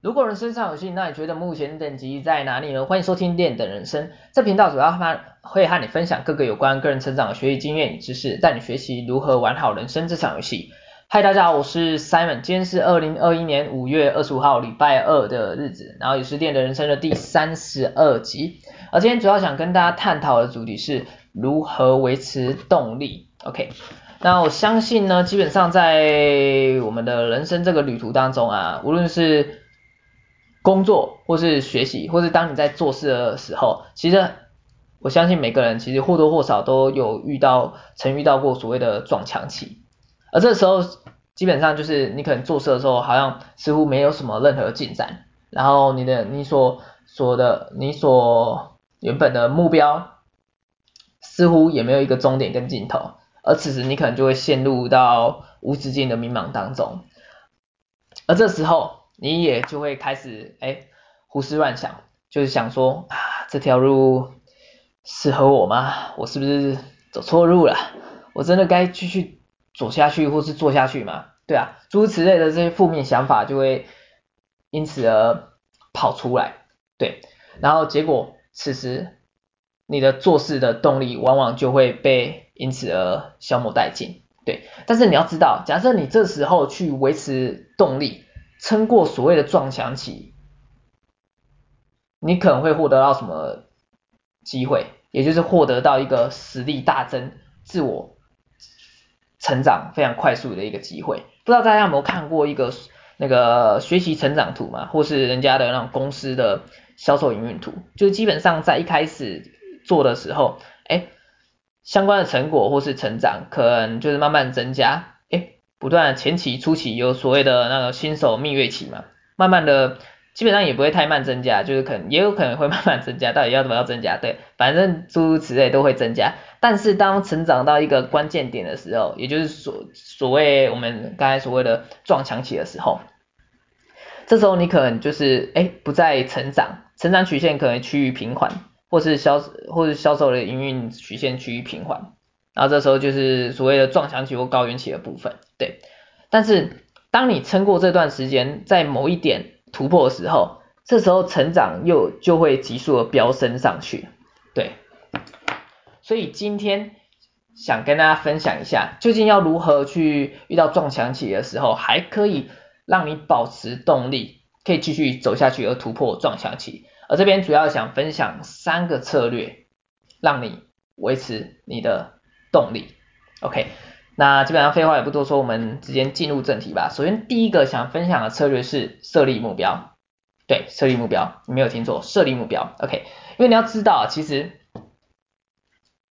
如果人生上有戏，那你觉得目前等级在哪里呢？欢迎收听练的人生，这频道主要会和你分享各个有关个人成长的学习经验与知识，带你学习如何玩好人生这场游戏。嗨，大家好，我是 Simon，今天是二零二一年五月二十五号礼拜二的日子，然后也是练的人生的第三十二集。而今天主要想跟大家探讨的主题是如何维持动力。OK。那我相信呢，基本上在我们的人生这个旅途当中啊，无论是工作或是学习，或是当你在做事的时候，其实我相信每个人其实或多或少都有遇到，曾遇到过所谓的撞墙期，而这时候基本上就是你可能做事的时候，好像似乎没有什么任何进展，然后你的你所说的你所原本的目标，似乎也没有一个终点跟尽头。而此时你可能就会陷入到无止境的迷茫当中，而这时候你也就会开始哎胡思乱想，就是想说啊这条路适合我吗？我是不是走错路了？我真的该继续走下去或是做下去吗？对啊，诸如此类的这些负面想法就会因此而跑出来，对，然后结果此时你的做事的动力往往就会被。因此而消磨殆尽，对。但是你要知道，假设你这时候去维持动力，撑过所谓的撞墙期，你可能会获得到什么机会？也就是获得到一个实力大增、自我成长非常快速的一个机会。不知道大家有没有看过一个那个学习成长图嘛，或是人家的那种公司的销售营运图？就是基本上在一开始做的时候，哎。相关的成果或是成长，可能就是慢慢增加，不断前期初期有所谓的那个新手蜜月期嘛，慢慢的基本上也不会太慢增加，就是可能也有可能会慢慢增加，到底要怎么样增加？对，反正诸如此类都会增加，但是当成长到一个关键点的时候，也就是所所谓我们刚才所谓的撞墙期的时候，这时候你可能就是诶不再成长，成长曲线可能趋于平缓。或是销或是销售的营运曲线趋于平缓，然后这时候就是所谓的撞墙期或高原期的部分，对。但是当你撑过这段时间，在某一点突破的时候，这时候成长又就会急速的飙升上去，对。所以今天想跟大家分享一下，究竟要如何去遇到撞墙期的时候，还可以让你保持动力，可以继续走下去而突破撞墙期。而这边主要想分享三个策略，让你维持你的动力。OK，那基本上废话也不多说，我们直接进入正题吧。首先第一个想分享的策略是设立目标。对，设立目标，你没有听错，设立目标。OK，因为你要知道，其实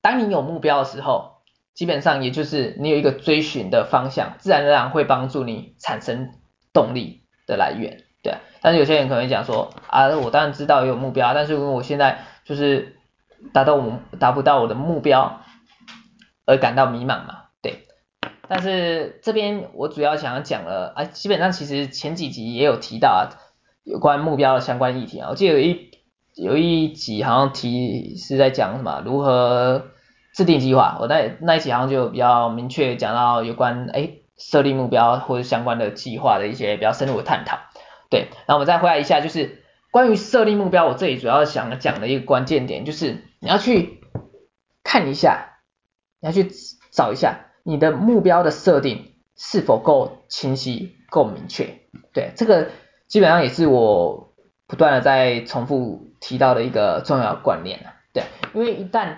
当你有目标的时候，基本上也就是你有一个追寻的方向，自然而然会帮助你产生动力的来源。对，但是有些人可能会讲说啊，我当然知道有目标，但是因为我现在就是达到我达不到我的目标而感到迷茫嘛，对。但是这边我主要想要讲了，哎，基本上其实前几集也有提到啊，有关目标的相关议题啊，我记得有一有一集好像提是在讲什么如何制定计划，我那那一集好像就比较明确讲到有关哎设立目标或者相关的计划的一些比较深入的探讨。对，那我们再回来一下，就是关于设立目标，我这里主要想讲的一个关键点，就是你要去看一下，你要去找一下你的目标的设定是否够清晰、够明确。对，这个基本上也是我不断的在重复提到的一个重要观念啊。对，因为一旦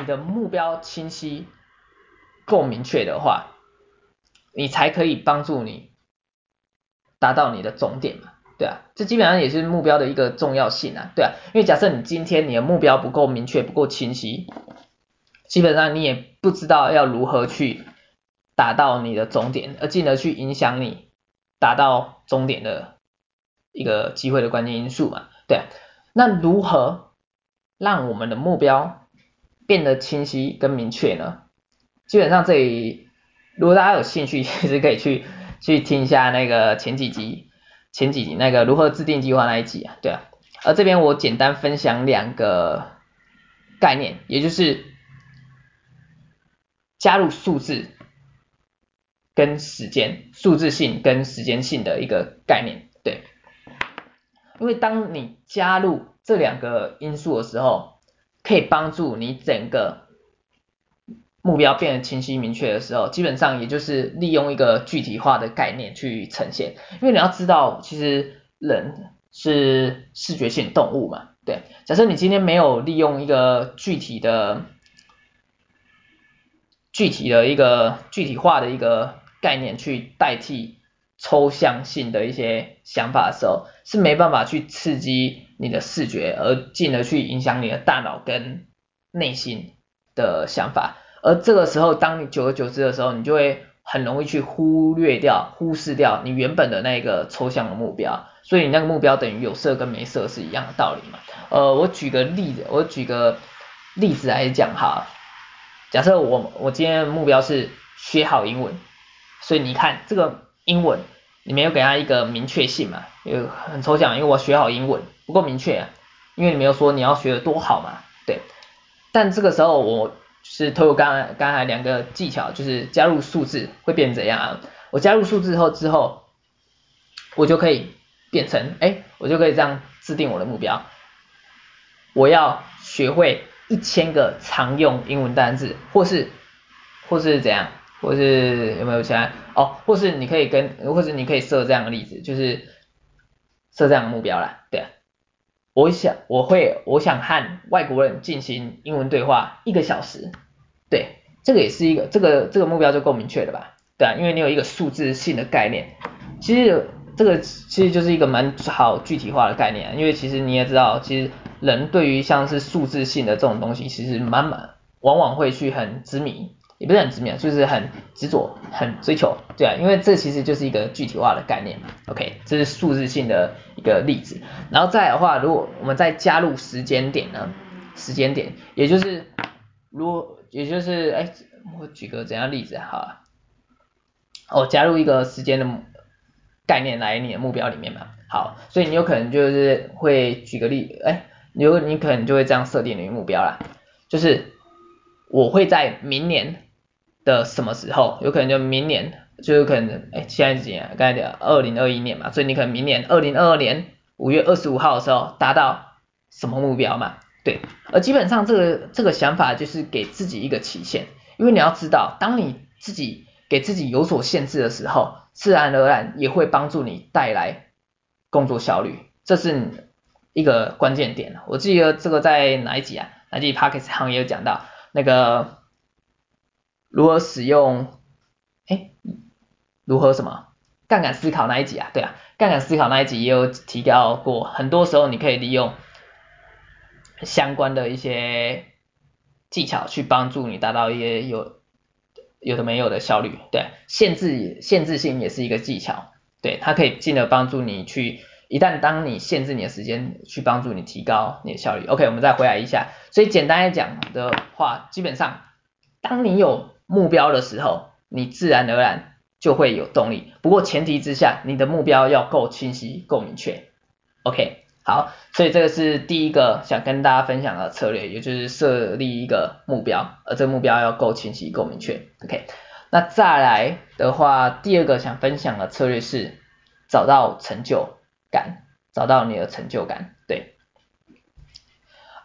你的目标清晰、够明确的话，你才可以帮助你。达到你的终点嘛，对啊，这基本上也是目标的一个重要性啊，对啊，因为假设你今天你的目标不够明确、不够清晰，基本上你也不知道要如何去达到你的终点，而进而去影响你达到终点的一个机会的关键因素嘛，对，那如何让我们的目标变得清晰跟明确呢？基本上这里，如果大家有兴趣，其实可以去。去听一下那个前几集，前几集那个如何制定计划那一集啊，对啊，而这边我简单分享两个概念，也就是加入数字跟时间，数字性跟时间性的一个概念，对，因为当你加入这两个因素的时候，可以帮助你整个目标变得清晰明确的时候，基本上也就是利用一个具体化的概念去呈现。因为你要知道，其实人是视觉性动物嘛，对。假设你今天没有利用一个具体的、具体的一个具体化的一个概念去代替抽象性的一些想法的时候，是没办法去刺激你的视觉，而进而去影响你的大脑跟内心的想法。而这个时候，当你久而久之的时候，你就会很容易去忽略掉、忽视掉你原本的那个抽象的目标。所以你那个目标等于有色跟没色是一样的道理嘛。呃，我举个例子，我举个例子来讲哈。假设我我今天的目标是学好英文，所以你看这个英文，你没有给他一个明确性嘛，有很抽象，因为我学好英文不够明确啊，因为你没有说你要学得多好嘛，对。但这个时候我。是透过刚刚才两个技巧，就是加入数字会变怎样啊？我加入数字后之后，我就可以变成，哎，我就可以这样制定我的目标。我要学会一千个常用英文单字，或是或是怎样，或是有没有其他？哦，或是你可以跟，或是你可以设这样的例子，就是设这样的目标啦，对啊。我想我会我想和外国人进行英文对话一个小时，对，这个也是一个这个这个目标就够明确的吧？对啊，因为你有一个数字性的概念，其实这个其实就是一个蛮好具体化的概念，因为其实你也知道，其实人对于像是数字性的这种东西，其实蛮蛮往往会去很执迷。也不是很执迷，就是很执着、很追求，对啊，因为这其实就是一个具体化的概念，OK，这是数字性的一个例子。然后再的话，如果我们再加入时间点呢？时间点，也就是如果也就是哎，我举个怎样例子哈啊？哦，加入一个时间的概念来你的目标里面嘛。好，所以你有可能就是会举个例，哎，你有你可能就会这样设定你的目标啦，就是我会在明年。的什么时候？有可能就明年，就有可能，哎，现在是几年？刚才讲二零二一年嘛，所以你可能明年二零二二年五月二十五号的时候达到什么目标嘛？对，而基本上这个这个想法就是给自己一个期限，因为你要知道，当你自己给自己有所限制的时候，自然而然也会帮助你带来工作效率，这是一个关键点。我记得这个在哪一集啊？哪一集 Podcast 行业有讲到那个。如何使用？哎，如何什么？杠杆思考那一集啊？对啊，杠杆思考那一集也有提到过，很多时候你可以利用相关的一些技巧去帮助你达到一些有有的没有的效率。对，限制限制性也是一个技巧，对，它可以进而帮助你去，一旦当你限制你的时间，去帮助你提高你的效率。OK，我们再回来一下，所以简单来讲的话，基本上当你有目标的时候，你自然而然就会有动力。不过前提之下，你的目标要够清晰、够明确。OK，好，所以这个是第一个想跟大家分享的策略，也就是设立一个目标，而这个目标要够清晰、够明确。OK，那再来的话，第二个想分享的策略是找到成就感，找到你的成就感。对，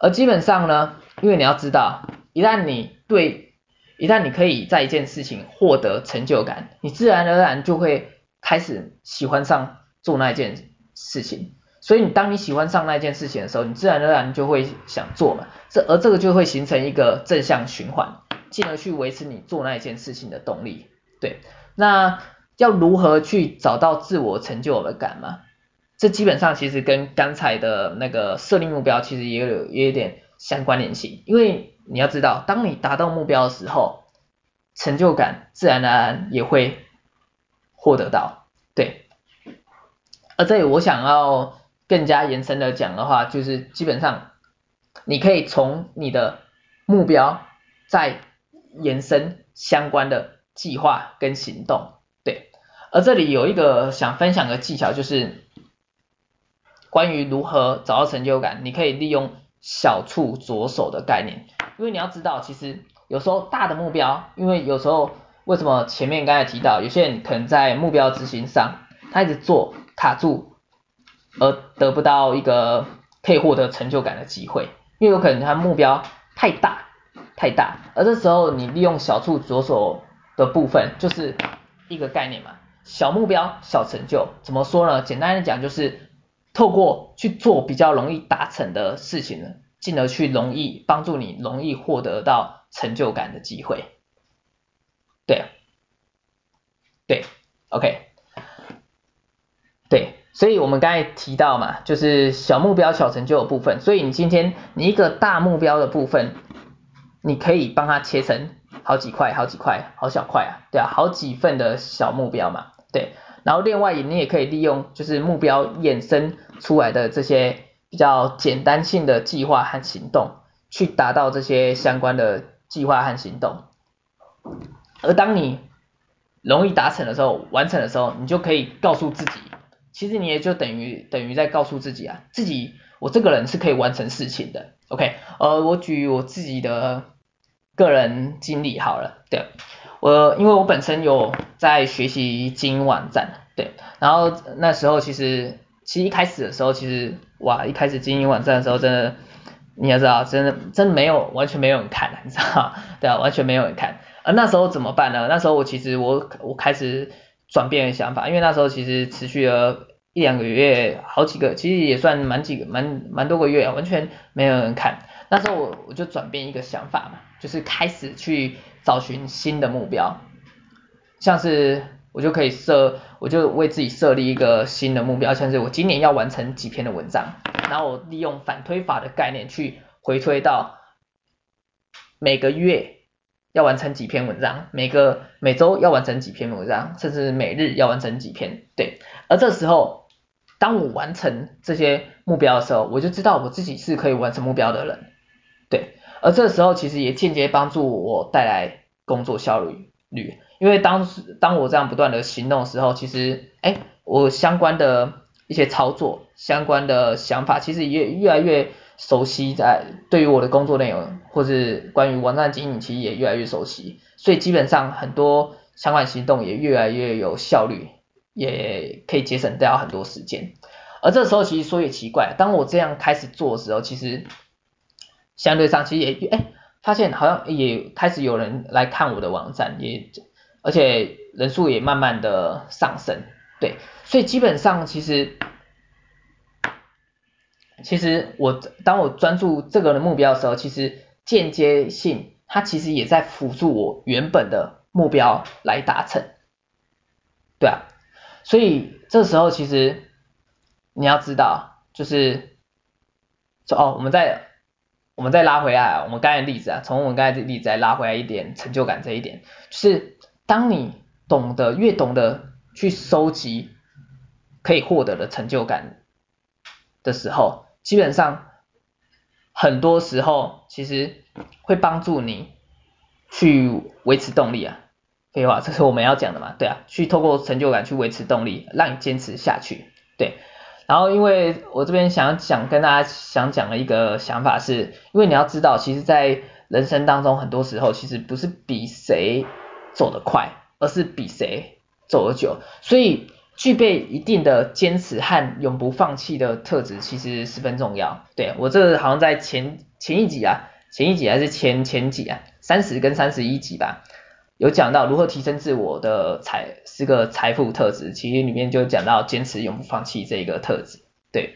而基本上呢，因为你要知道，一旦你对一旦你可以在一件事情获得成就感，你自然而然就会开始喜欢上做那件事情。所以你当你喜欢上那件事情的时候，你自然而然就会想做嘛。这而这个就会形成一个正向循环，进而去维持你做那件事情的动力。对，那要如何去找到自我成就的感嘛？这基本上其实跟刚才的那个设立目标其实也有也有点相关联性，因为。你要知道，当你达到目标的时候，成就感自然而然也会获得到，对。而这里我想要更加延伸的讲的话，就是基本上你可以从你的目标再延伸相关的计划跟行动，对。而这里有一个想分享的技巧，就是关于如何找到成就感，你可以利用小处着手的概念。因为你要知道，其实有时候大的目标，因为有时候为什么前面刚才提到，有些人可能在目标执行上，他一直做卡住，而得不到一个可以获得成就感的机会，因为有可能他目标太大太大，而这时候你利用小处着手的部分就是一个概念嘛，小目标小成就，怎么说呢？简单的讲就是透过去做比较容易达成的事情呢，进而去容易帮助你容易获得到成就感的机会。对，对，OK，对。所以我们刚才提到嘛，就是小目标小成就的部分。所以你今天你一个大目标的部分，你可以帮它切成好几块、好几块、好小块啊，对啊，好几份的小目标嘛，对。然后另外你也可以利用就是目标衍生出来的这些比较简单性的计划和行动，去达到这些相关的计划和行动。而当你容易达成的时候，完成的时候，你就可以告诉自己。其实你也就等于等于在告诉自己啊，自己我这个人是可以完成事情的，OK，呃，我举我自己的个人经历好了，对，我因为我本身有在学习经营网站，对，然后那时候其实其实一开始的时候，其实哇，一开始经营网站的时候，真的你要知道，真的真的没有完全没有人看，你知道，对啊，完全没有人看，而那时候怎么办呢？那时候我其实我我开始转变想法，因为那时候其实持续了。一两个月，好几个，其实也算蛮几个，蛮蛮多个月，完全没有人看。那时候我我就转变一个想法嘛，就是开始去找寻新的目标，像是我就可以设，我就为自己设立一个新的目标，像是我今年要完成几篇的文章，然后我利用反推法的概念去回推到每个月要完成几篇文章，每个每周要完成几篇文章，甚至每日要完成几篇，对，而这时候。当我完成这些目标的时候，我就知道我自己是可以完成目标的人，对。而这时候其实也间接帮助我带来工作效率率，因为当时当我这样不断的行动的时候，其实，哎，我相关的一些操作、相关的想法，其实也越来越熟悉在，在对于我的工作内容，或是关于网站经营，其实也越来越熟悉，所以基本上很多相关行动也越来越有效率。也可以节省掉很多时间，而这时候其实说也奇怪，当我这样开始做的时候，其实相对上其实也哎发现好像也开始有人来看我的网站，也而且人数也慢慢的上升，对，所以基本上其实其实我当我专注这个的目标的时候，其实间接性它其实也在辅助我原本的目标来达成，对啊。所以这时候其实你要知道，就是哦，我们再我们再拉回来，我们刚才例子啊，从我们刚才例子来拉回来一点成就感这一点，是当你懂得越懂得去收集可以获得的成就感的时候，基本上很多时候其实会帮助你去维持动力啊。废话，这是我们要讲的嘛？对啊，去透过成就感去维持动力，让你坚持下去。对，然后因为我这边想讲跟大家想讲的一个想法是，因为你要知道，其实，在人生当中，很多时候其实不是比谁走得快，而是比谁走得久。所以，具备一定的坚持和永不放弃的特质，其实十分重要。对，我这好像在前前一集啊，前一集还是前前几啊，三十跟三十一集吧。有讲到如何提升自我的财是个财富特质，其实里面就讲到坚持永不放弃这一个特质，对，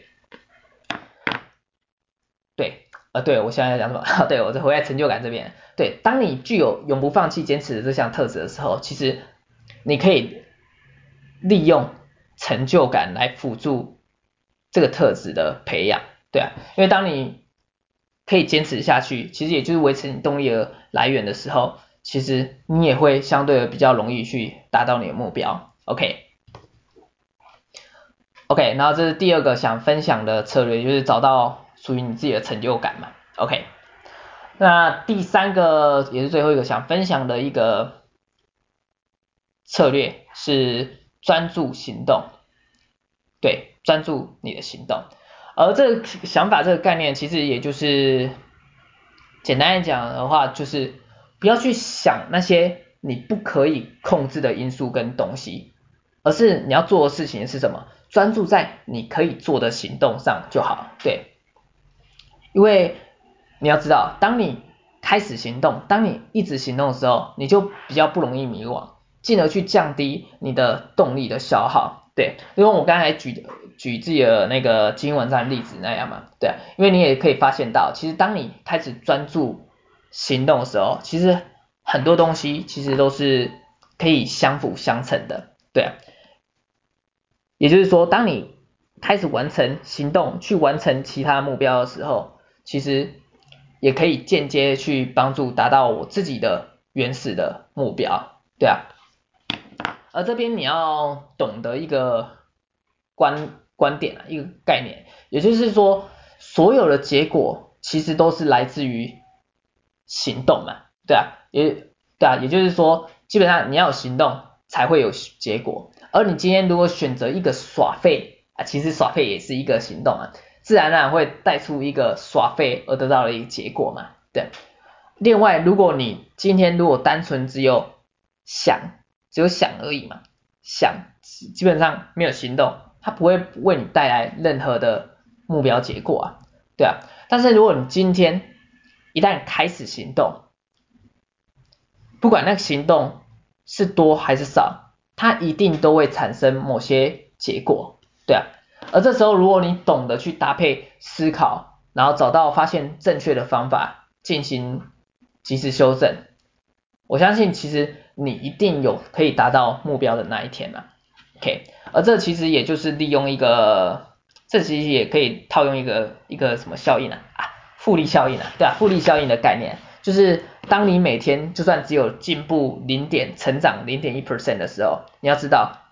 对，呃，对我现在在讲什么？对我在回来成就感这边，对，当你具有永不放弃坚持的这项特质的时候，其实你可以利用成就感来辅助这个特质的培养，对啊，因为当你可以坚持下去，其实也就是维持你动力的来源的时候。其实你也会相对的比较容易去达到你的目标，OK，OK，然后这是第二个想分享的策略，就是找到属于你自己的成就感嘛，OK，那第三个也是最后一个想分享的一个策略是专注行动，对，专注你的行动，而这个想法这个概念其实也就是简单来讲的话就是。不要去想那些你不可以控制的因素跟东西，而是你要做的事情是什么？专注在你可以做的行动上就好，对。因为你要知道，当你开始行动，当你一直行动的时候，你就比较不容易迷惘，进而去降低你的动力的消耗，对。因为我刚才举举自己的那个经营网站例子那样嘛，对。因为你也可以发现到，其实当你开始专注行动的时候，其实很多东西其实都是可以相辅相成的，对。也就是说，当你开始完成行动，去完成其他目标的时候，其实也可以间接去帮助达到我自己的原始的目标，对啊。而这边你要懂得一个观观点啊，一个概念，也就是说，所有的结果其实都是来自于行动嘛，对啊，也对啊，也就是说，基本上你要有行动才会有结果，而你今天如果选择一个耍废啊，其实耍废也是一个行动啊。自然而然会带出一个耍废而得到的一个结果嘛，对。另外，如果你今天如果单纯只有想，只有想而已嘛，想基本上没有行动，它不会为你带来任何的目标结果啊，对啊。但是如果你今天一旦开始行动，不管那个行动是多还是少，它一定都会产生某些结果，对啊。而这时候，如果你懂得去搭配思考，然后找到发现正确的方法，进行及时修正，我相信其实你一定有可以达到目标的那一天嘛。OK，而这其实也就是利用一个，这其实也可以套用一个一个什么效应啊？复利效应啊，对啊，复利效应的概念，就是当你每天就算只有进步零点，成长零点一 percent 的时候，你要知道，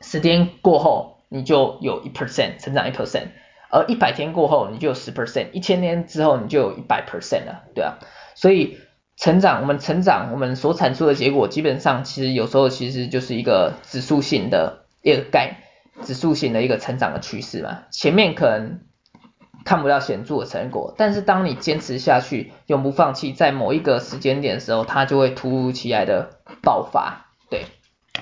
十天过后。你就有一 percent 成长一 percent，而一百天过后你就有十 percent，一千天之后你就有一百 percent 了，对啊，所以成长，我们成长，我们所产出的结果，基本上其实有时候其实就是一个指数性的一个概，指数性的一个成长的趋势嘛，前面可能看不到显著的成果，但是当你坚持下去，永不放弃，在某一个时间点的时候，它就会突如其来的爆发，对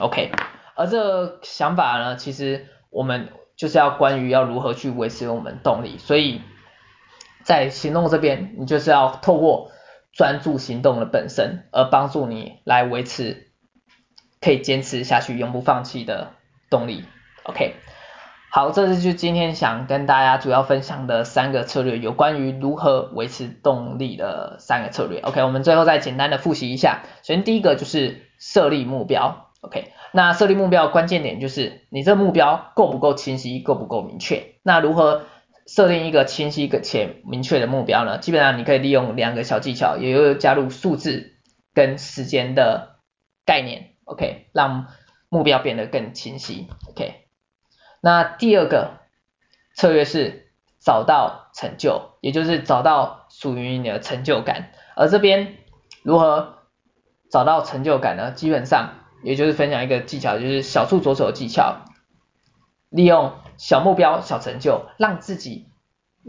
，OK，而这个想法呢，其实。我们就是要关于要如何去维持我们动力，所以在行动这边，你就是要透过专注行动的本身，而帮助你来维持可以坚持下去、永不放弃的动力。OK，好，这是就今天想跟大家主要分享的三个策略，有关于如何维持动力的三个策略。OK，我们最后再简单的复习一下，首先第一个就是设立目标。OK，那设立目标的关键点就是你这目标够不够清晰，够不够明确？那如何设定一个清晰且明确的目标呢？基本上你可以利用两个小技巧，也就是加入数字跟时间的概念，OK，让目标变得更清晰。OK，那第二个策略是找到成就，也就是找到属于你的成就感。而这边如何找到成就感呢？基本上。也就是分享一个技巧，就是小处着手的技巧，利用小目标、小成就，让自己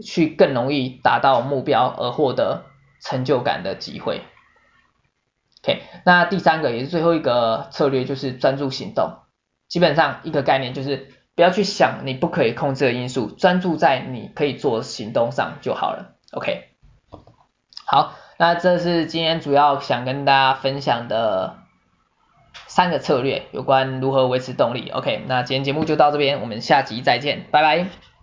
去更容易达到目标而获得成就感的机会。OK，那第三个也是最后一个策略，就是专注行动。基本上一个概念就是不要去想你不可以控制的因素，专注在你可以做行动上就好了。OK，好，那这是今天主要想跟大家分享的。三个策略有关如何维持动力。OK，那今天节目就到这边，我们下集再见，拜拜。